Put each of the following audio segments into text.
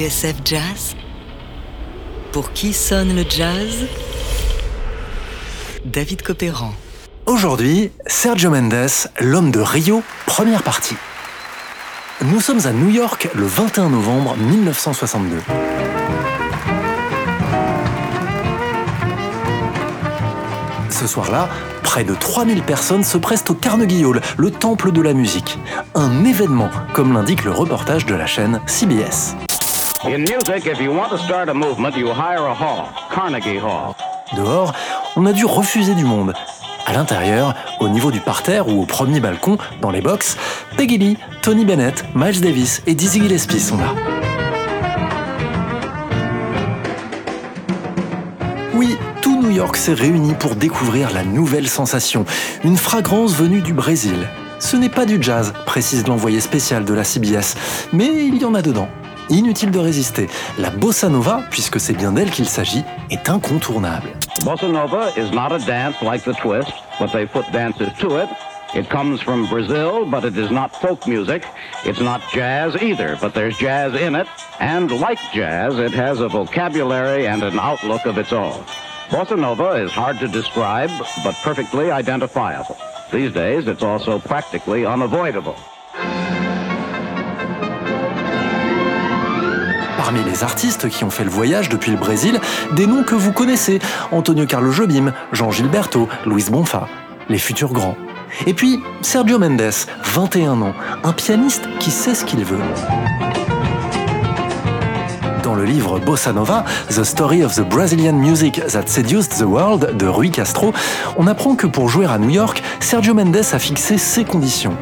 TSF Jazz Pour qui sonne le jazz? David Copéran. Aujourd'hui, Sergio Mendes, l'homme de Rio, première partie. Nous sommes à New York le 21 novembre 1962. Ce soir-là, près de 3000 personnes se pressent au Carnegie Hall, le temple de la musique. Un événement, comme l'indique le reportage de la chaîne CBS. Dehors, on a dû refuser du monde. À l'intérieur, au niveau du parterre ou au premier balcon, dans les box, Peggy Lee, Tony Bennett, Miles Davis et Dizzy Gillespie sont là. Oui, tout New York s'est réuni pour découvrir la nouvelle sensation, une fragrance venue du Brésil. Ce n'est pas du jazz, précise l'envoyé spécial de la CBS, mais il y en a dedans. Inutile de résister, la bossa nova, puisque c'est bien d'elle qu'il s'agit, est incontournable. Bossa nova is not a dance like the twist, but they put dances to it. It comes from Brazil, but it is not folk music. It's not jazz either, but there's jazz in it. And like jazz, it has a vocabulary and an outlook of its own. Bossa nova is hard to describe, but perfectly identifiable. These days, it's also practically unavoidable. Parmi les artistes qui ont fait le voyage depuis le Brésil, des noms que vous connaissez Antonio Carlos Jobim, Jean Gilberto, Luis Bonfa, les futurs grands. Et puis Sergio Mendes, 21 ans, un pianiste qui sait ce qu'il veut. Dans le livre Bossa Nova, The Story of the Brazilian Music That Seduced the World de Rui Castro, on apprend que pour jouer à New York, Sergio Mendes a fixé ses conditions.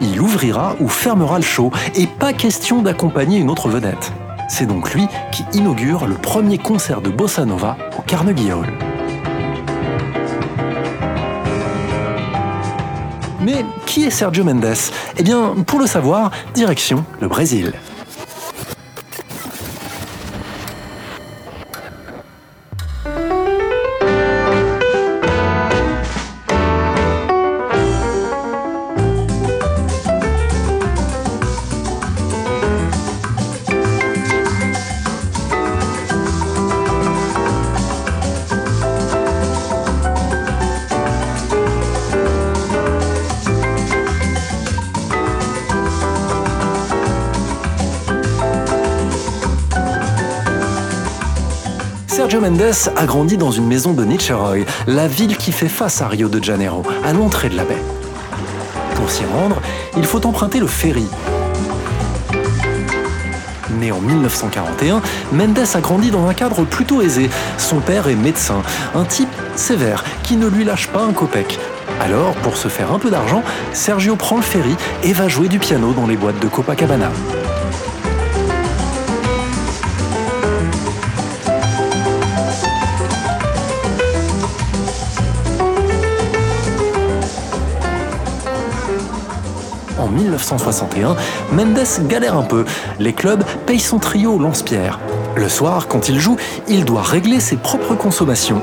Il ouvrira ou fermera le show et pas question d'accompagner une autre vedette. C'est donc lui qui inaugure le premier concert de Bossa Nova au Carnegie Hall. Mais qui est Sergio Mendes? Eh bien, pour le savoir, direction le Brésil. Sergio Mendes a grandi dans une maison de Nicheroy, la ville qui fait face à Rio de Janeiro, à l'entrée de la baie. Pour s'y rendre, il faut emprunter le ferry. Né en 1941, Mendes a grandi dans un cadre plutôt aisé. Son père est médecin, un type sévère qui ne lui lâche pas un copec. Alors, pour se faire un peu d'argent, Sergio prend le ferry et va jouer du piano dans les boîtes de Copacabana. 1961, Mendes galère un peu. Les clubs payent son trio lance-pierre. Le soir, quand il joue, il doit régler ses propres consommations.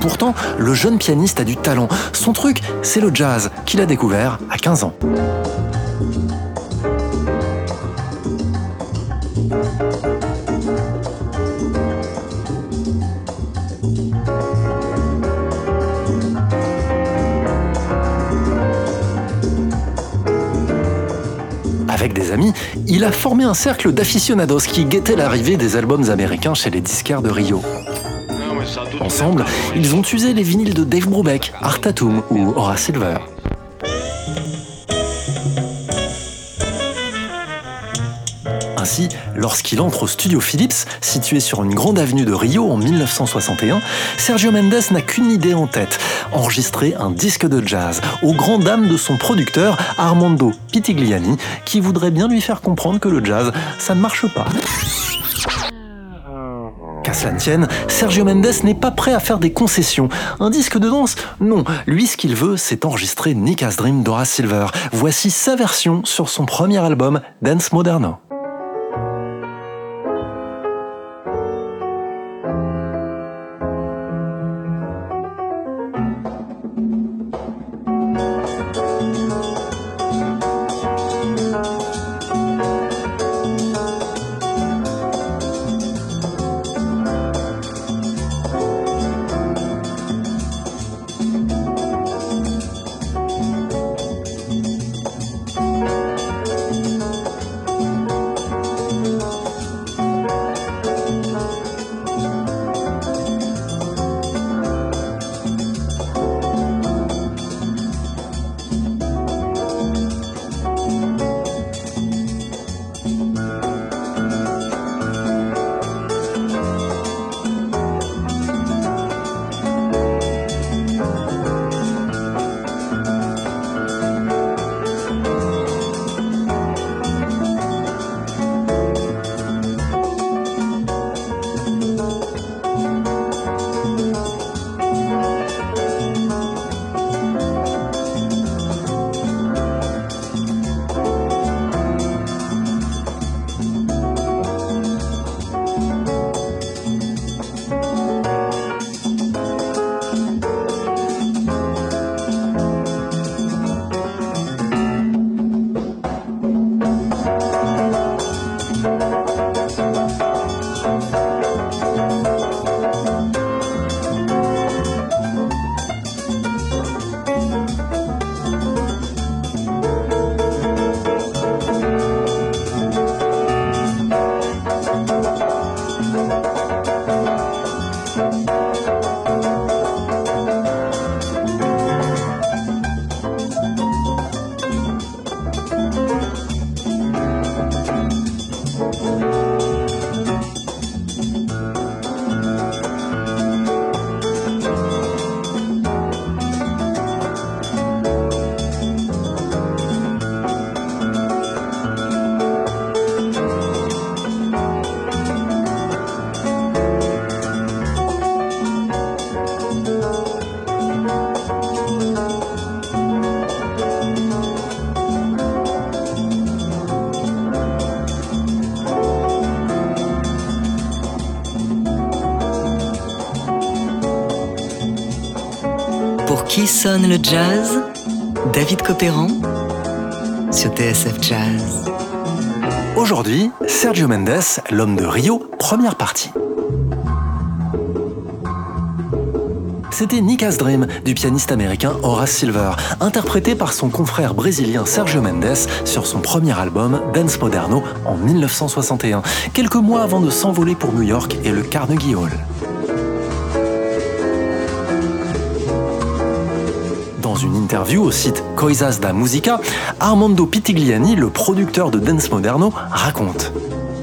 Pourtant, le jeune pianiste a du talent. Son truc, c'est le jazz, qu'il a découvert à 15 ans. Il a formé un cercle d'aficionados qui guettaient l'arrivée des albums américains chez les disquaires de Rio. Ensemble, ils ont usé les vinyles de Dave Brubeck, Art Tatum ou Horace Silver. Ainsi, lorsqu'il entre au studio Philips, situé sur une grande avenue de Rio en 1961, Sergio Mendes n'a qu'une idée en tête, enregistrer un disque de jazz, aux grandes dames de son producteur Armando Pitigliani, qui voudrait bien lui faire comprendre que le jazz, ça ne marche pas. Qu'à cela ne tienne, Sergio Mendes n'est pas prêt à faire des concessions. Un disque de danse? Non. Lui, ce qu'il veut, c'est enregistrer Nick's Dream d'Horace Silver. Voici sa version sur son premier album, Dance Moderno. Sonne le jazz David Copéran sur TSF Jazz. Aujourd'hui, Sergio Mendes, l'homme de Rio, première partie. C'était Nika's Dream du pianiste américain Horace Silver, interprété par son confrère brésilien Sergio Mendes sur son premier album Dance Moderno en 1961, quelques mois avant de s'envoler pour New York et le Carnegie Hall. Une interview au site Coisas da Musica, Armando Pitigliani, le producteur de Dance Moderno, raconte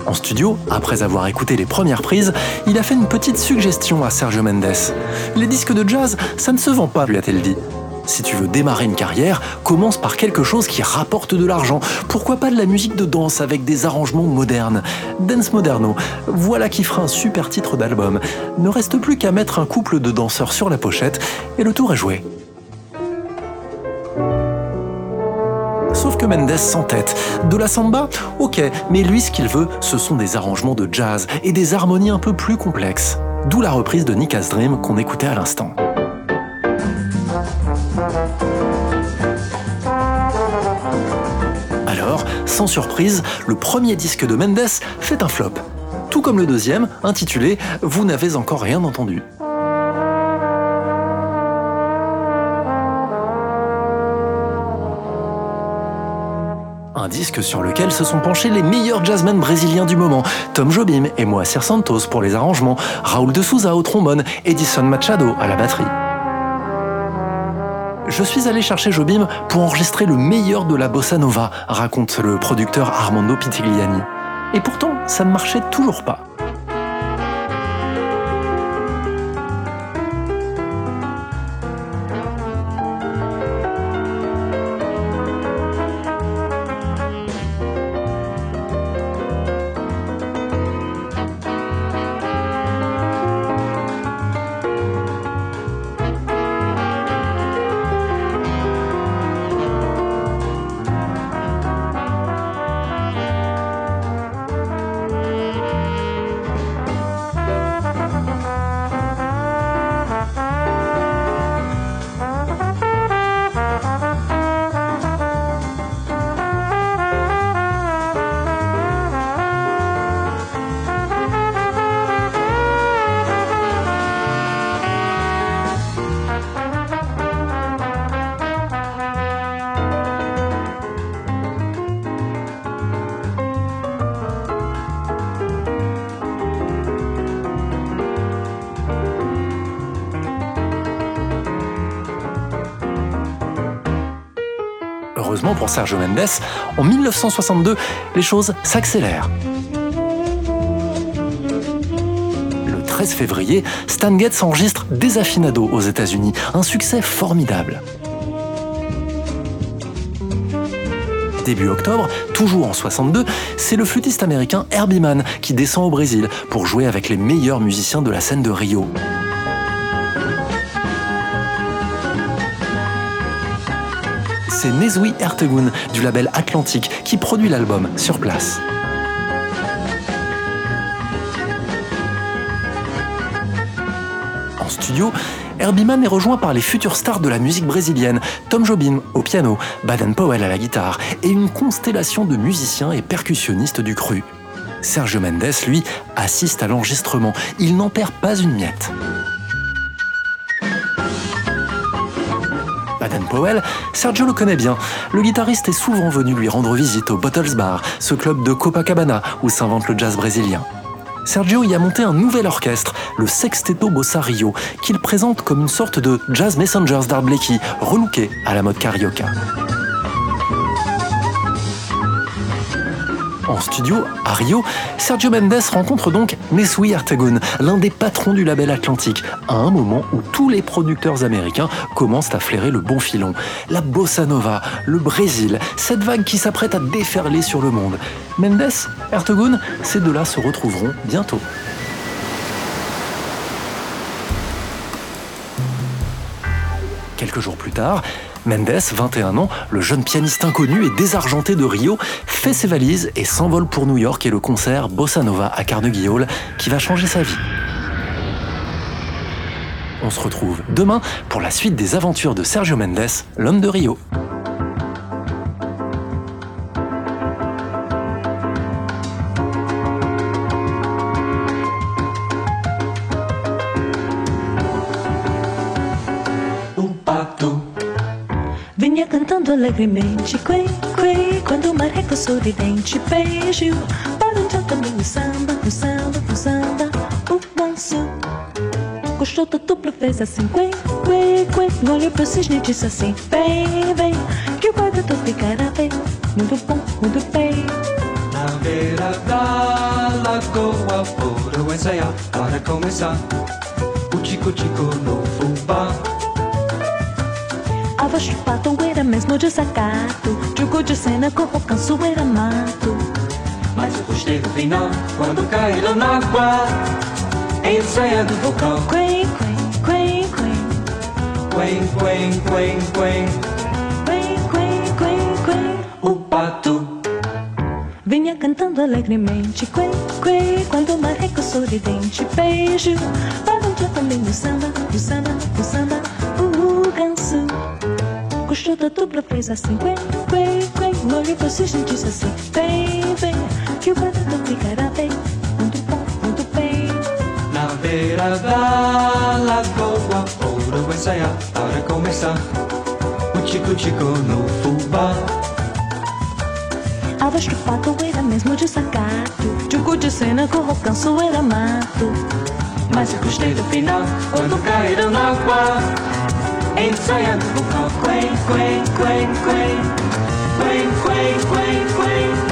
en studio, après avoir écouté les premières prises, il a fait une petite suggestion à Sergio Mendes. Les disques de jazz, ça ne se vend pas, lui a-t-elle dit. Si tu veux démarrer une carrière, commence par quelque chose qui rapporte de l'argent. Pourquoi pas de la musique de danse avec des arrangements modernes? Dance Moderno, voilà qui fera un super titre d'album. Ne reste plus qu'à mettre un couple de danseurs sur la pochette et le tour est joué. Que Mendes s'entête. De la samba Ok, mais lui ce qu'il veut, ce sont des arrangements de jazz et des harmonies un peu plus complexes. D'où la reprise de Nick Dream qu'on écoutait à l'instant. Alors, sans surprise, le premier disque de Mendes fait un flop. Tout comme le deuxième, intitulé Vous n'avez encore rien entendu. Disque sur lequel se sont penchés les meilleurs jazzmen brésiliens du moment, Tom Jobim et Moacir Santos pour les arrangements, Raoul de Souza au trombone, Edison Machado à la batterie. Je suis allé chercher Jobim pour enregistrer le meilleur de la bossa nova, raconte le producteur Armando Pitigliani. Et pourtant, ça ne marchait toujours pas. Pour Sergio Mendes, en 1962, les choses s'accélèrent. Le 13 février, Stan Getz enregistre Desafinado aux États-Unis, un succès formidable. Début octobre, toujours en 62, c'est le flûtiste américain Herbie Mann qui descend au Brésil pour jouer avec les meilleurs musiciens de la scène de Rio. C'est Nezui Ertegun du label Atlantique qui produit l'album sur place. En studio, Herbie Mann est rejoint par les futurs stars de la musique brésilienne, Tom Jobim au piano, Baden Powell à la guitare et une constellation de musiciens et percussionnistes du cru. Sergio Mendes, lui, assiste à l'enregistrement. Il n'en perd pas une miette. Powell, Sergio le connaît bien. Le guitariste est souvent venu lui rendre visite au Bottles Bar, ce club de Copacabana où s'invente le jazz brésilien. Sergio y a monté un nouvel orchestre, le Sexteto Bossa Rio, qu'il présente comme une sorte de Jazz Messengers d'Art relooké à la mode carioca. En studio, à Rio, Sergio Mendes rencontre donc Nesui Artegun, l'un des patrons du label Atlantique, à un moment où tous les producteurs américains commencent à flairer le bon filon. La bossa nova, le Brésil, cette vague qui s'apprête à déferler sur le monde. Mendes, Artegun, ces deux-là se retrouveront bientôt. Quelques jours plus tard, Mendes, 21 ans, le jeune pianiste inconnu et désargenté de Rio, fait ses valises et s'envole pour New York et le concert Bossa Nova à Carnegie Hall qui va changer sa vie. On se retrouve demain pour la suite des aventures de Sergio Mendes, l'homme de Rio. Cantando alegremente, quei, quei, quando o marreco sorridente beijo balançou também o samba, o samba, o samba, o manso. Gostou da dupla, fez assim, quei, quei, quei, olhou pro cisne e disse assim, vem, vem, que o guarda-tu ficará bem, muito bom, muito bem. Na beira da lagoa foram ensaiar para começar o tico-tico no fubá. A voz de pato era mesmo desacato, jogo de cena com o canso era mato. Mas eu gostei do final quando caíram na água, ensaiando o quei, quei, Quen, quen, quen, quen, quei, quei, quei, quei. o pato. Vinha cantando alegremente, quei, quei, quando o marreco sorridente beijo. Balançou também o samba, o samba, o samba, o ganso. Da dupla, fez assim, quei, quei. Olhou pro cisne e disse assim, vem, vem, que o badalo ficará bem, muito bom, muito bem. Na beira da lagoa foram ensaiar para começar o tico-tico no fubá. A voz do pato era mesmo desacato, jogo de cena com o canso era mato. Mas eu gostei do final quando caíram na água, It's soja, kook, kook, kweek, kweek, kweek, kweek. Kweek, kweek, kweek.